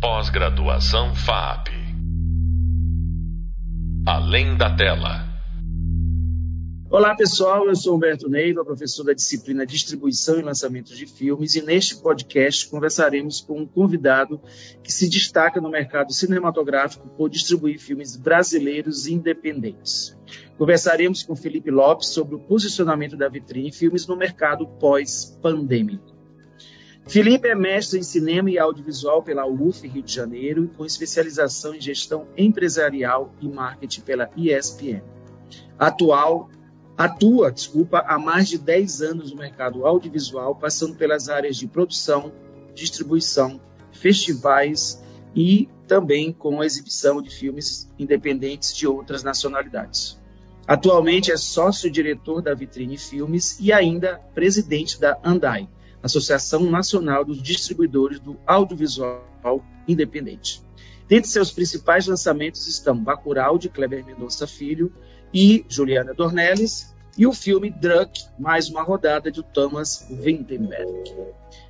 Pós-graduação FAP. Além da tela. Olá pessoal, eu sou Humberto Neiva, professor da disciplina Distribuição e Lançamentos de Filmes, e neste podcast conversaremos com um convidado que se destaca no mercado cinematográfico por distribuir filmes brasileiros independentes. Conversaremos com Felipe Lopes sobre o posicionamento da vitrine filmes no mercado pós-pandêmico. Felipe é mestre em cinema e audiovisual pela UF Rio de Janeiro, com especialização em gestão empresarial e marketing pela ESPN. Atual, atua, desculpa, há mais de 10 anos no mercado audiovisual, passando pelas áreas de produção, distribuição, festivais e também com a exibição de filmes independentes de outras nacionalidades. Atualmente é sócio-diretor da Vitrine Filmes e ainda presidente da Andai, Associação Nacional dos Distribuidores do Audiovisual Independente. Dentre seus principais lançamentos estão Bacurau, de Kleber Mendonça Filho e Juliana Dornelles, e o filme Druck, mais uma rodada de Thomas Vinterberg.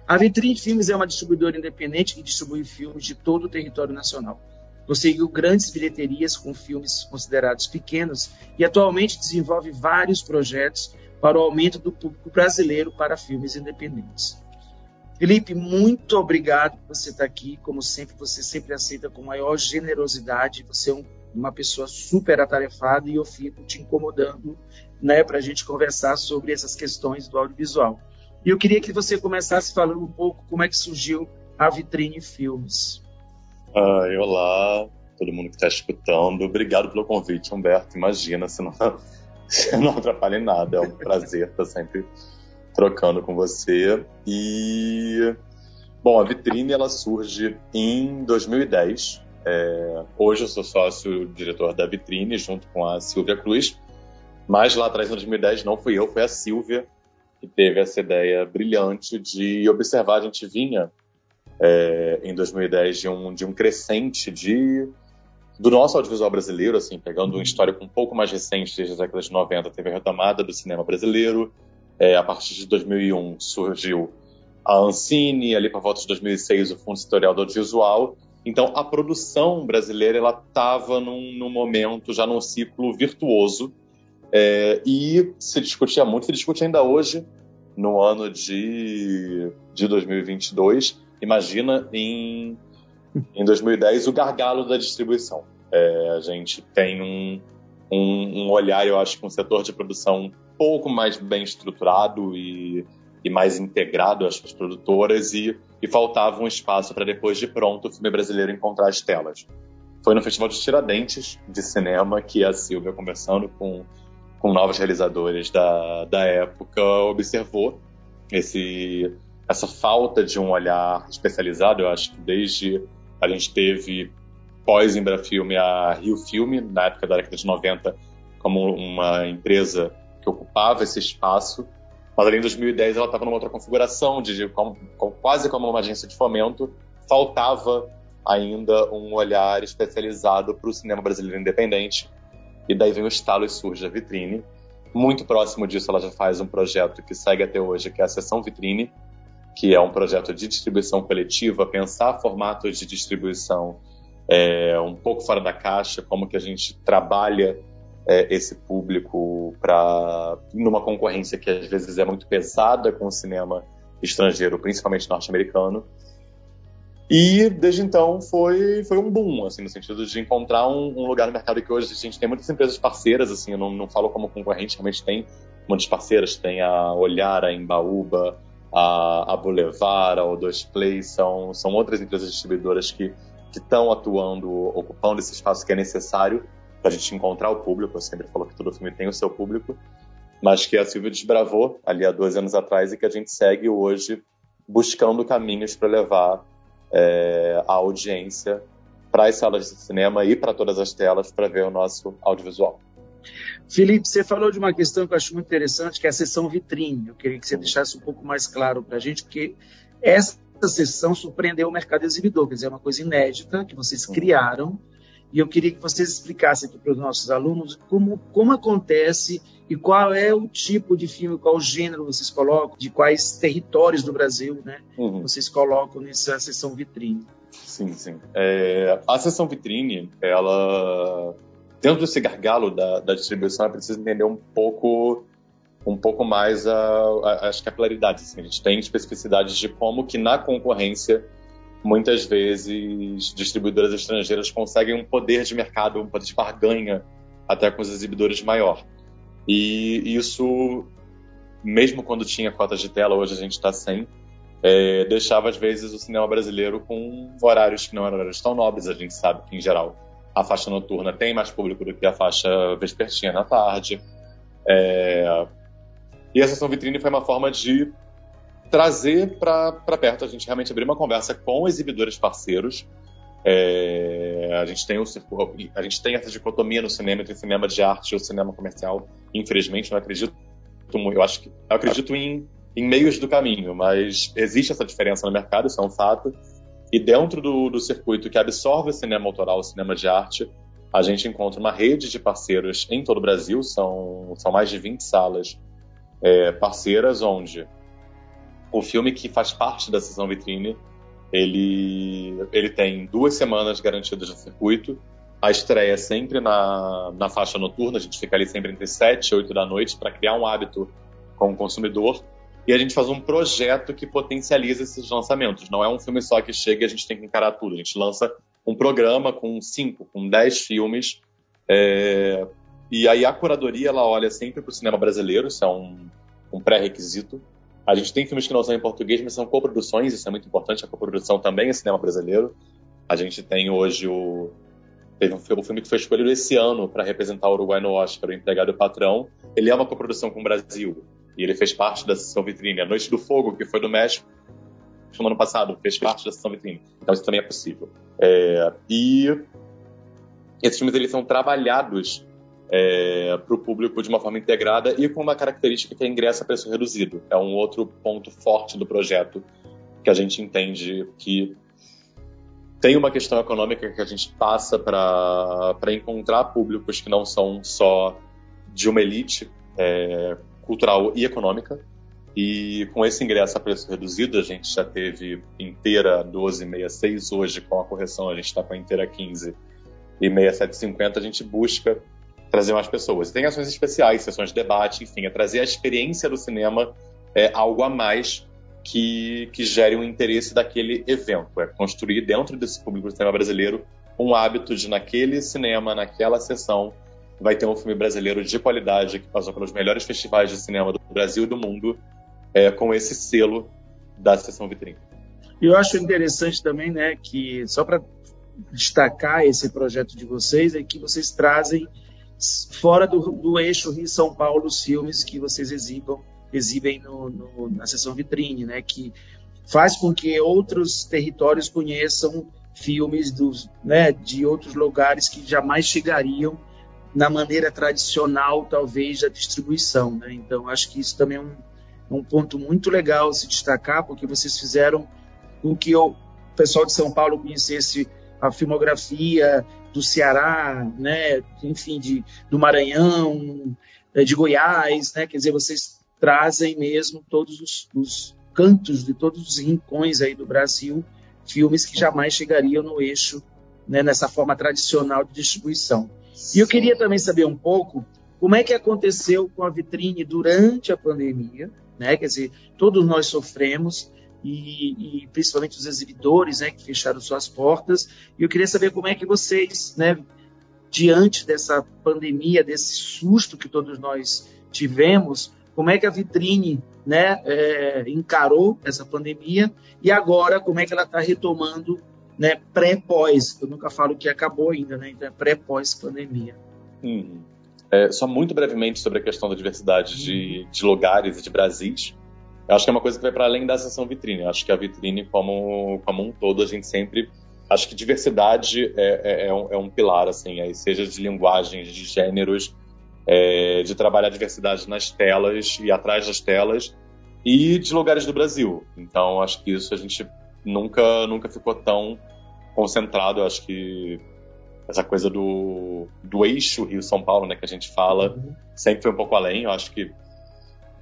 A Vitrine Filmes é uma distribuidora independente que distribui filmes de todo o território nacional. Conseguiu grandes bilheterias com filmes considerados pequenos e atualmente desenvolve vários projetos para o aumento do público brasileiro para filmes independentes. Felipe, muito obrigado por você estar aqui. Como sempre, você sempre aceita com maior generosidade. Você é uma pessoa super atarefada e eu fico te incomodando né, para a gente conversar sobre essas questões do audiovisual. E eu queria que você começasse falando um pouco como é que surgiu a Vitrine Filmes. Ai, olá, todo mundo que está escutando. Obrigado pelo convite, Humberto. Imagina se não não atrapalha em nada. É um prazer estar sempre trocando com você. E bom, a vitrine ela surge em 2010. É, hoje eu sou sócio diretor da vitrine junto com a Silvia Cruz. Mas lá atrás, em 2010, não fui eu, foi a Silvia que teve essa ideia brilhante de observar. A gente vinha é, em 2010 de um, de um crescente de do nosso audiovisual brasileiro, assim, pegando um histórico um pouco mais recente, desde as décadas de 90, teve a retomada do cinema brasileiro. É, a partir de 2001 surgiu a Ancine, ali para volta de 2006 o Fundo Setorial do Audiovisual. Então a produção brasileira ela estava num, num, momento já num ciclo virtuoso é, e se discutia muito, se discute ainda hoje no ano de, de 2022. Imagina em em 2010, o gargalo da distribuição. É, a gente tem um, um, um, olhar, eu acho, com um setor de produção um pouco mais bem estruturado e, e mais integrado, as produtoras, e, e faltava um espaço para, depois de pronto, o filme brasileiro encontrar as telas. Foi no Festival de Tiradentes de Cinema que a Silvia, conversando com, com novos realizadores da, da época, observou esse, essa falta de um olhar especializado, eu acho que desde a gente teve, pós Embrafilme, a Rio Filme, na época da década de 90, como uma empresa que ocupava esse espaço. Mas ali em 2010 ela estava numa outra configuração, de, como, quase como uma agência de fomento. Faltava ainda um olhar especializado para o cinema brasileiro independente. E daí vem o estalo e surge a Vitrine. Muito próximo disso, ela já faz um projeto que segue até hoje, que é a Sessão Vitrine, que é um projeto de distribuição coletiva, pensar formatos de distribuição é, um pouco fora da caixa, como que a gente trabalha é, esse público para numa concorrência que às vezes é muito pesada com o cinema estrangeiro, principalmente norte-americano. E desde então foi, foi um boom, assim, no sentido de encontrar um, um, lugar no mercado que hoje a gente tem muitas empresas parceiras, assim, eu não, não falo como concorrente, realmente tem muitas parceiras, tem a Olhar, a Embaúba, a, a Boulevard, a O2 Play, são, são outras empresas distribuidoras que estão atuando, ocupando esse espaço que é necessário para a gente encontrar o público. Eu sempre falo que todo filme tem o seu público, mas que a Silvia desbravou ali há dois anos atrás e que a gente segue hoje buscando caminhos para levar é, a audiência para as salas de cinema e para todas as telas para ver o nosso audiovisual. Felipe, você falou de uma questão que eu acho muito interessante, que é a sessão vitrine. Eu queria que você deixasse um pouco mais claro para a gente, porque essa sessão surpreendeu o mercado exibidor, quer dizer, é uma coisa inédita que vocês criaram E eu queria que vocês explicassem aqui para os nossos alunos como, como acontece e qual é o tipo de filme, qual gênero vocês colocam, de quais territórios do Brasil né, uhum. vocês colocam nessa sessão vitrine. Sim, sim. É, a sessão vitrine, ela dentro desse gargalo da, da distribuição, é preciso entender um pouco um pouco mais a, a, as capilaridades. Assim. A gente tem especificidades de como que na concorrência muitas vezes distribuidoras estrangeiras conseguem um poder de mercado, um poder de barganha até com os exibidores maior. E isso, mesmo quando tinha cotas de tela, hoje a gente está sem, é, deixava às vezes o cinema brasileiro com horários que não eram horários tão nobres. A gente sabe que, em geral, a faixa noturna tem mais público do que a faixa vespertina na tarde. É... E a sessão vitrine foi uma forma de trazer para perto, a gente realmente abrir uma conversa com exibidores parceiros. É... a, gente tem o, a gente tem essa dicotomia no cinema entre cinema de arte e o cinema comercial. Infelizmente, não acredito eu acho que eu acredito em, em meios do caminho, mas existe essa diferença no mercado, isso é um fato. E dentro do, do circuito que absorve o cinema autoral, o cinema de arte, a gente encontra uma rede de parceiros em todo o Brasil, são, são mais de 20 salas é, parceiras, onde o filme que faz parte da sessão vitrine, ele, ele tem duas semanas garantidas no circuito, a estreia é sempre na, na faixa noturna, a gente fica ali sempre entre 7 e 8 da noite para criar um hábito com o consumidor, e a gente faz um projeto que potencializa esses lançamentos. Não é um filme só que chega e a gente tem que encarar tudo. A gente lança um programa com cinco, com dez filmes. É... E aí a curadoria ela olha sempre para o cinema brasileiro, isso é um, um pré-requisito. A gente tem filmes que não são em português, mas são coproduções, isso é muito importante. A coprodução também é cinema brasileiro. A gente tem hoje o. Teve um filme que foi escolhido esse ano para representar o Uruguai no Oscar, O Empregado e o Patrão. Ele é uma coprodução com o Brasil. E ele fez parte da sessão vitrine. A Noite do Fogo, que foi do México no ano passado, fez parte da sessão vitrine. Então isso também é possível. É, e esses filmes eles são trabalhados é, para o público de uma forma integrada e com uma característica que é ingresso a preço reduzido. É um outro ponto forte do projeto que a gente entende que tem uma questão econômica que a gente passa para encontrar públicos que não são só de uma elite, é, cultural e econômica. E com esse ingresso a preço reduzido, a gente já teve inteira 12,66. Hoje, com a correção, a gente está com a inteira 15 e 6750. A gente busca trazer mais pessoas. Tem ações especiais, sessões de debate, enfim, é trazer a experiência do cinema é, algo a mais que, que gere o um interesse daquele evento. É construir dentro desse público do cinema brasileiro um hábito de, naquele cinema, naquela sessão, vai ter um filme brasileiro de qualidade que passou pelos melhores festivais de cinema do Brasil e do mundo é, com esse selo da sessão vitrine. Eu acho interessante também, né, que só para destacar esse projeto de vocês é que vocês trazem fora do, do eixo Rio São Paulo os filmes que vocês exibam, exibem no, no, na sessão vitrine, né, que faz com que outros territórios conheçam filmes dos, né, de outros lugares que jamais chegariam na maneira tradicional, talvez, da distribuição. Né? Então, acho que isso também é um, um ponto muito legal se destacar, porque vocês fizeram com que o pessoal de São Paulo conhecesse a filmografia do Ceará, né, enfim, de, do Maranhão, eh, de Goiás, né, quer dizer, vocês trazem mesmo todos os, os cantos de todos os rincões aí do Brasil, filmes que jamais chegariam no eixo, né, nessa forma tradicional de distribuição. E eu queria também saber um pouco como é que aconteceu com a vitrine durante a pandemia, né? Quer dizer, todos nós sofremos e, e, principalmente os exibidores, né, que fecharam suas portas. E eu queria saber como é que vocês, né, diante dessa pandemia, desse susto que todos nós tivemos, como é que a vitrine, né, é, encarou essa pandemia e agora como é que ela está retomando né, pré-pós. Eu nunca falo que acabou ainda, né? Então é pré-pós pandemia. Uhum. É, só muito brevemente sobre a questão da diversidade uhum. de, de, lugares e de Brasis. Eu acho que é uma coisa que vai para além da sessão vitrine. Eu acho que a vitrine, como, como um todo, a gente sempre. Acho que diversidade é, é, é, um, é um, pilar, assim, aí, seja de linguagens, de gêneros, é, de trabalhar a diversidade nas telas e atrás das telas, e de lugares do Brasil. Então, acho que isso a gente nunca, nunca ficou tão concentrado. Eu acho que essa coisa do, do eixo Rio-São Paulo, né, que a gente fala, uhum. sempre foi um pouco além. Eu acho que,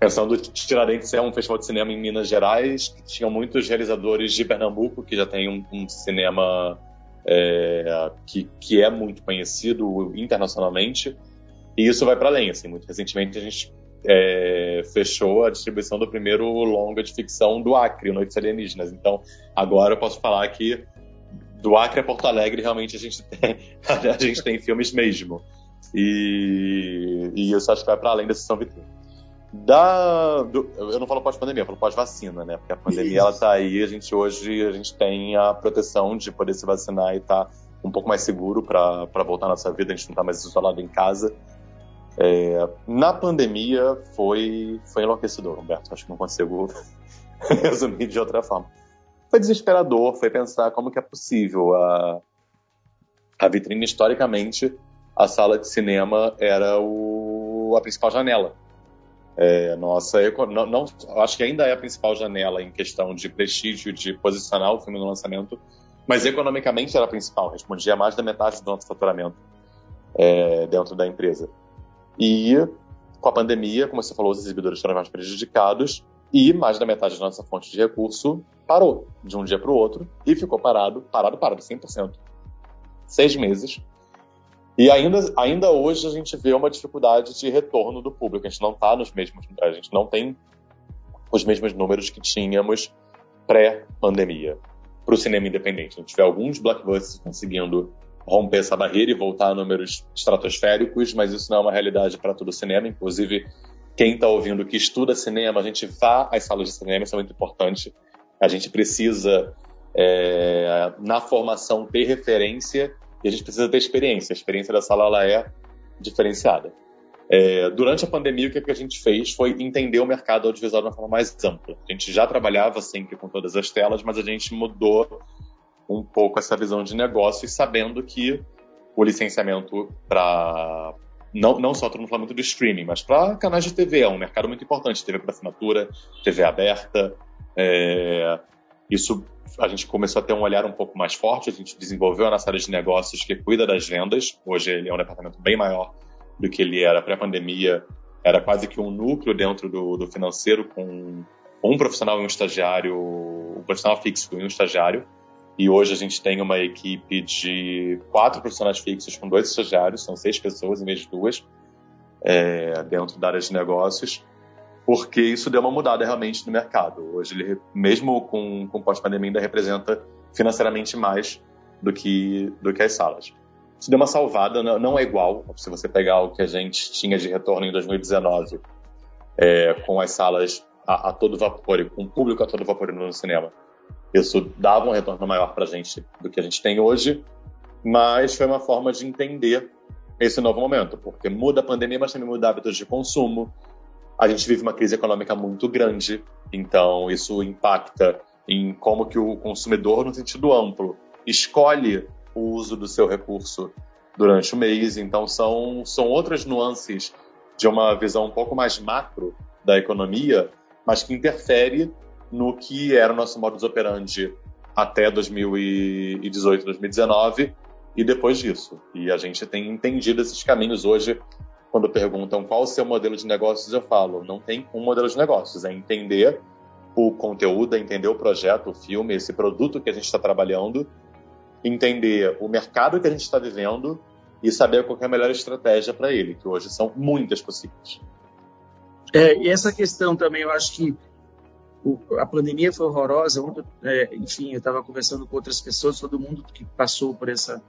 pensando, Tiradentes é um festival de cinema em Minas Gerais, que tinha muitos realizadores de Pernambuco, que já tem um, um cinema é, que, que é muito conhecido internacionalmente, e isso vai para além. Assim, muito recentemente a gente é, fechou a distribuição do primeiro longa de ficção do Acre, Noites Alienígenas. Então, agora eu posso falar que do Acre a Porto Alegre, realmente a gente tem, a gente tem filmes mesmo. E, e isso acho que vai para além da sessão vitrine. Da, do, eu não falo pós-pandemia, eu falo pós-vacina, né? Porque a pandemia ela tá aí, a gente hoje a gente tem a proteção de poder se vacinar e tá um pouco mais seguro para voltar à nossa vida, a gente não tá mais isolado em casa. É, na pandemia foi, foi enlouquecedor, Humberto. Acho que não consigo resumir de outra forma foi desesperador, foi pensar como que é possível. A, a vitrine, historicamente, a sala de cinema era o, a principal janela. É, nossa, não, não, acho que ainda é a principal janela em questão de prestígio, de posicionar o filme no lançamento, mas economicamente era a principal, respondia mais da metade do nosso faturamento é, dentro da empresa. E com a pandemia, como você falou, os exibidores foram mais prejudicados, e mais da metade da nossa fonte de recurso parou de um dia para o outro e ficou parado, parado, parado, 100%. Seis meses. E ainda, ainda hoje a gente vê uma dificuldade de retorno do público. A gente não está nos mesmos, a gente não tem os mesmos números que tínhamos pré-pandemia para o cinema independente. A gente vê alguns blockbusters conseguindo romper essa barreira e voltar a números estratosféricos, mas isso não é uma realidade para todo o cinema. Inclusive, quem está ouvindo que estuda cinema, a gente vá às salas de cinema, isso é muito importante. A gente precisa, é, na formação, ter referência e a gente precisa ter experiência. A experiência da sala ela é diferenciada. É, durante a pandemia, o que a gente fez foi entender o mercado audiovisual de uma forma mais ampla. A gente já trabalhava sempre com todas as telas, mas a gente mudou um pouco essa visão de negócio e sabendo que o licenciamento para não, não só todo mundo fala muito do streaming, mas para canais de TV, é um mercado muito importante, TV por assinatura, TV aberta. É, isso a gente começou a ter um olhar um pouco mais forte, a gente desenvolveu a nossa área de negócios que cuida das vendas. Hoje ele é um departamento bem maior do que ele era pré-pandemia. Era quase que um núcleo dentro do, do financeiro com um profissional e um estagiário, um profissional fixo e um estagiário. E hoje a gente tem uma equipe de quatro profissionais fixos com dois estagiários, são seis pessoas em vez de duas, é, dentro da área de negócios, porque isso deu uma mudada realmente no mercado. Hoje, ele, mesmo com, com pós-pandemia, ainda representa financeiramente mais do que, do que as salas. Isso deu uma salvada, não é igual se você pegar o que a gente tinha de retorno em 2019, é, com as salas a, a todo vapor com o público a todo vapor no cinema isso dava um retorno maior para a gente do que a gente tem hoje, mas foi uma forma de entender esse novo momento, porque muda a pandemia, mas também muda hábitos de consumo. A gente vive uma crise econômica muito grande, então isso impacta em como que o consumidor, no sentido amplo, escolhe o uso do seu recurso durante o mês. Então são, são outras nuances de uma visão um pouco mais macro da economia, mas que interfere no que era o nosso modus operandi até 2018, 2019 e depois disso. E a gente tem entendido esses caminhos hoje. Quando perguntam qual o seu modelo de negócios, eu falo, não tem um modelo de negócios, é entender o conteúdo, é entender o projeto, o filme, esse produto que a gente está trabalhando, entender o mercado que a gente está vivendo e saber qual é a melhor estratégia para ele, que hoje são muitas possíveis. É, e essa questão também, eu acho que a pandemia foi horrorosa. Ontem, é, enfim, eu estava conversando com outras pessoas, todo mundo que passou por essa,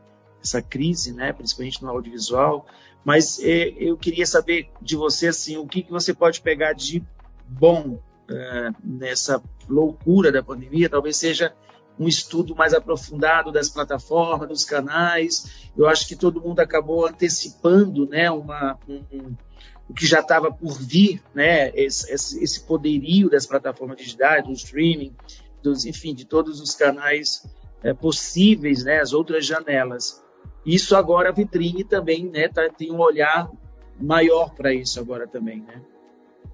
essa crise, né, principalmente no audiovisual. Mas é, eu queria saber de você assim, o que, que você pode pegar de bom é, nessa loucura da pandemia. Talvez seja um estudo mais aprofundado das plataformas, dos canais. Eu acho que todo mundo acabou antecipando, né, uma, um, o que já estava por vir, né, esse, esse, poderio das plataformas digitais, do streaming, dos, enfim, de todos os canais é, possíveis, né, as outras janelas. Isso agora a vitrine também, né, tá, tem um olhar maior para isso agora também, né?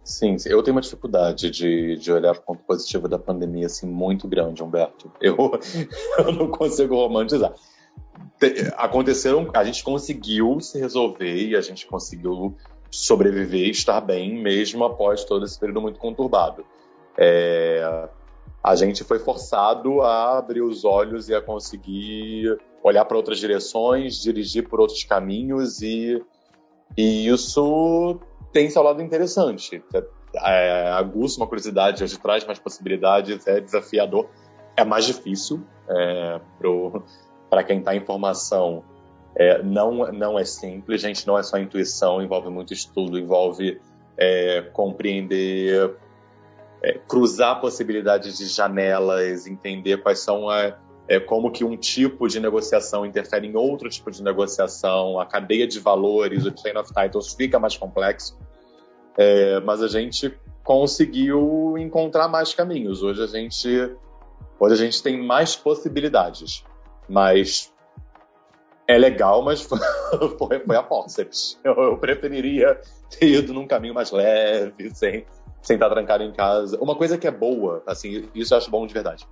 Sim, eu tenho uma dificuldade de, de olhar o ponto positivo da pandemia assim muito grande, Humberto. Eu, eu não consigo romantizar aconteceram, a gente conseguiu se resolver e a gente conseguiu sobreviver e estar bem mesmo após todo esse período muito conturbado. É, a gente foi forçado a abrir os olhos e a conseguir olhar para outras direções, dirigir por outros caminhos e, e isso tem seu lado interessante. É, aguça uma curiosidade, hoje traz mais possibilidades, é desafiador, é mais difícil é, para quem está em formação. É, não, não é simples, gente, não é só intuição, envolve muito estudo, envolve é, compreender, é, cruzar possibilidades de janelas, entender quais são a, é, como que um tipo de negociação interfere em outro tipo de negociação, a cadeia de valores, o chain of titles fica mais complexo. É, mas a gente conseguiu encontrar mais caminhos. Hoje a gente, hoje a gente tem mais possibilidades, mas é legal, mas foi, foi a forceps. Eu, eu, preferiria ter ido num caminho mais leve, sem, sem estar trancado em casa. Uma coisa que é boa, assim, isso eu acho bom de verdade.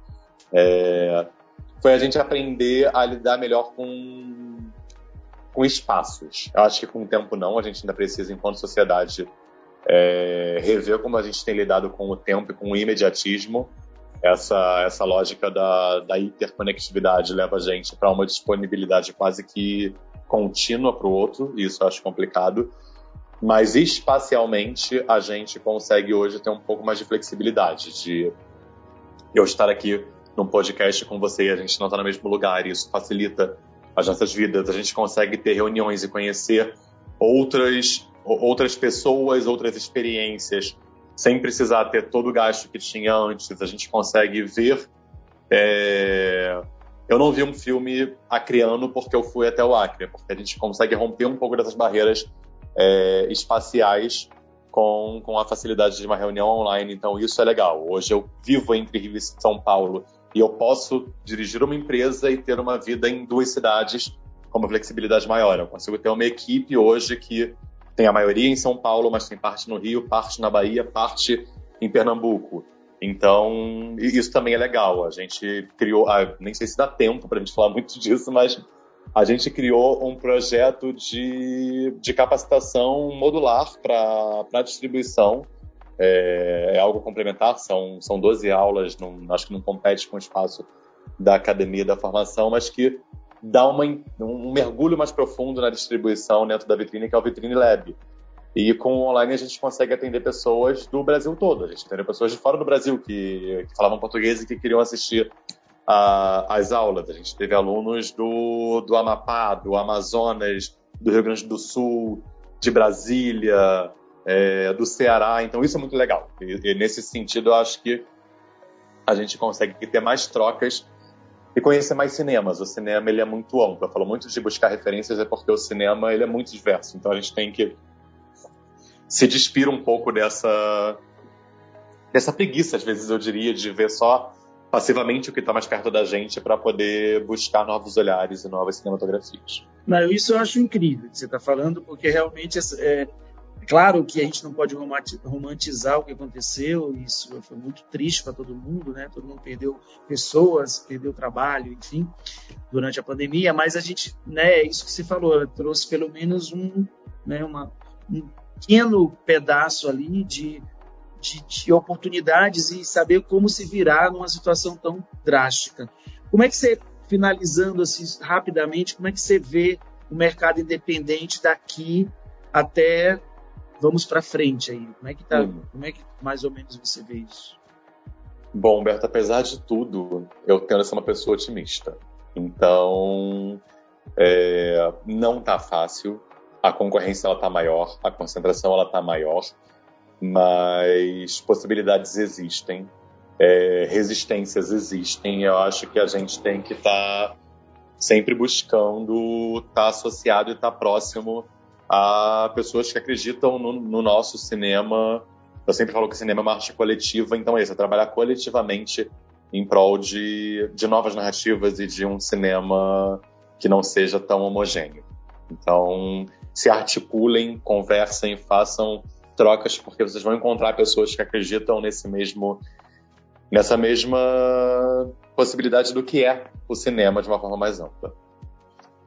É, foi a gente aprender a lidar melhor com, com espaços. Eu acho que com o tempo não, a gente ainda precisa, enquanto sociedade, é, rever como a gente tem lidado com o tempo e com o imediatismo. Essa, essa lógica da, da interconectividade leva a gente para uma disponibilidade quase que contínua para o outro, e isso eu acho complicado. Mas espacialmente a gente consegue hoje ter um pouco mais de flexibilidade, de eu estar aqui num podcast com você e a gente não está no mesmo lugar, e isso facilita as nossas vidas. A gente consegue ter reuniões e conhecer outras, outras pessoas, outras experiências, sem precisar ter todo o gasto que tinha antes. A gente consegue ver. É... Eu não vi um filme acreano porque eu fui até o Acre, porque a gente consegue romper um pouco dessas barreiras é, espaciais com, com a facilidade de uma reunião online. Então, isso é legal. Hoje eu vivo entre Rio e São Paulo e eu posso dirigir uma empresa e ter uma vida em duas cidades com uma flexibilidade maior. Eu consigo ter uma equipe hoje que tem a maioria em São Paulo, mas tem parte no Rio, parte na Bahia, parte em Pernambuco. Então, isso também é legal. A gente criou, ah, nem sei se dá tempo para a gente falar muito disso, mas a gente criou um projeto de, de capacitação modular para distribuição é, é, algo complementar, são, são 12 aulas, não, acho que não compete com o espaço da academia da formação, mas que dá uma, um mergulho mais profundo na distribuição dentro da vitrine, que é o Vitrine Lab. E com o online a gente consegue atender pessoas do Brasil todo. A gente atende pessoas de fora do Brasil que, que falavam português e que queriam assistir às aulas. A gente teve alunos do, do Amapá, do Amazonas, do Rio Grande do Sul, de Brasília, é, do Ceará. Então isso é muito legal. E, e, nesse sentido, eu acho que a gente consegue ter mais trocas e conhecer mais cinemas. O cinema ele é muito amplo. Eu falo muito de buscar referências é porque o cinema ele é muito diverso. Então a gente tem que se despir um pouco dessa dessa preguiça, às vezes eu diria, de ver só passivamente o que está mais perto da gente para poder buscar novos olhares e novas cinematografias. Não, isso eu acho incrível que você está falando, porque realmente é, claro que a gente não pode romantizar o que aconteceu, isso foi muito triste para todo mundo, né? Todo mundo perdeu pessoas, perdeu trabalho, enfim, durante a pandemia, mas a gente, né, é isso que você falou, trouxe pelo menos um, né, uma, um pequeno pedaço ali de, de, de oportunidades e saber como se virar numa situação tão drástica. Como é que você, finalizando assim rapidamente, como é que você vê o mercado independente daqui até vamos para frente aí. Como é que tá? Hum. Como é que mais ou menos você vê isso? Bom, Humberto, apesar de tudo, eu tendo a ser uma pessoa otimista. Então, é, não tá fácil. A concorrência ela tá maior, a concentração ela tá maior, mas possibilidades existem, é, resistências existem. Eu acho que a gente tem que estar tá sempre buscando estar tá associado e estar tá próximo a pessoas que acreditam no, no, nosso cinema. Eu sempre falo que cinema é uma arte coletiva, então é isso, é trabalhar coletivamente em prol de, de novas narrativas e de um cinema que não seja tão homogêneo. Então, se articulem, conversem, façam trocas, porque vocês vão encontrar pessoas que acreditam nesse mesmo nessa mesma possibilidade do que é o cinema de uma forma mais ampla.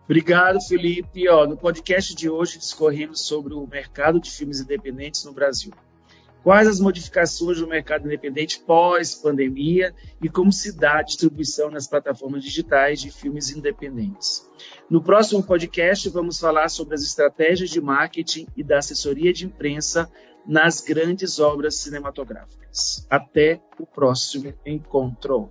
Obrigado, Felipe. Ó, no podcast de hoje discorremos sobre o mercado de filmes independentes no Brasil. Quais as modificações do mercado independente pós-pandemia e como se dá a distribuição nas plataformas digitais de filmes independentes. No próximo podcast, vamos falar sobre as estratégias de marketing e da assessoria de imprensa nas grandes obras cinematográficas. Até o próximo encontro.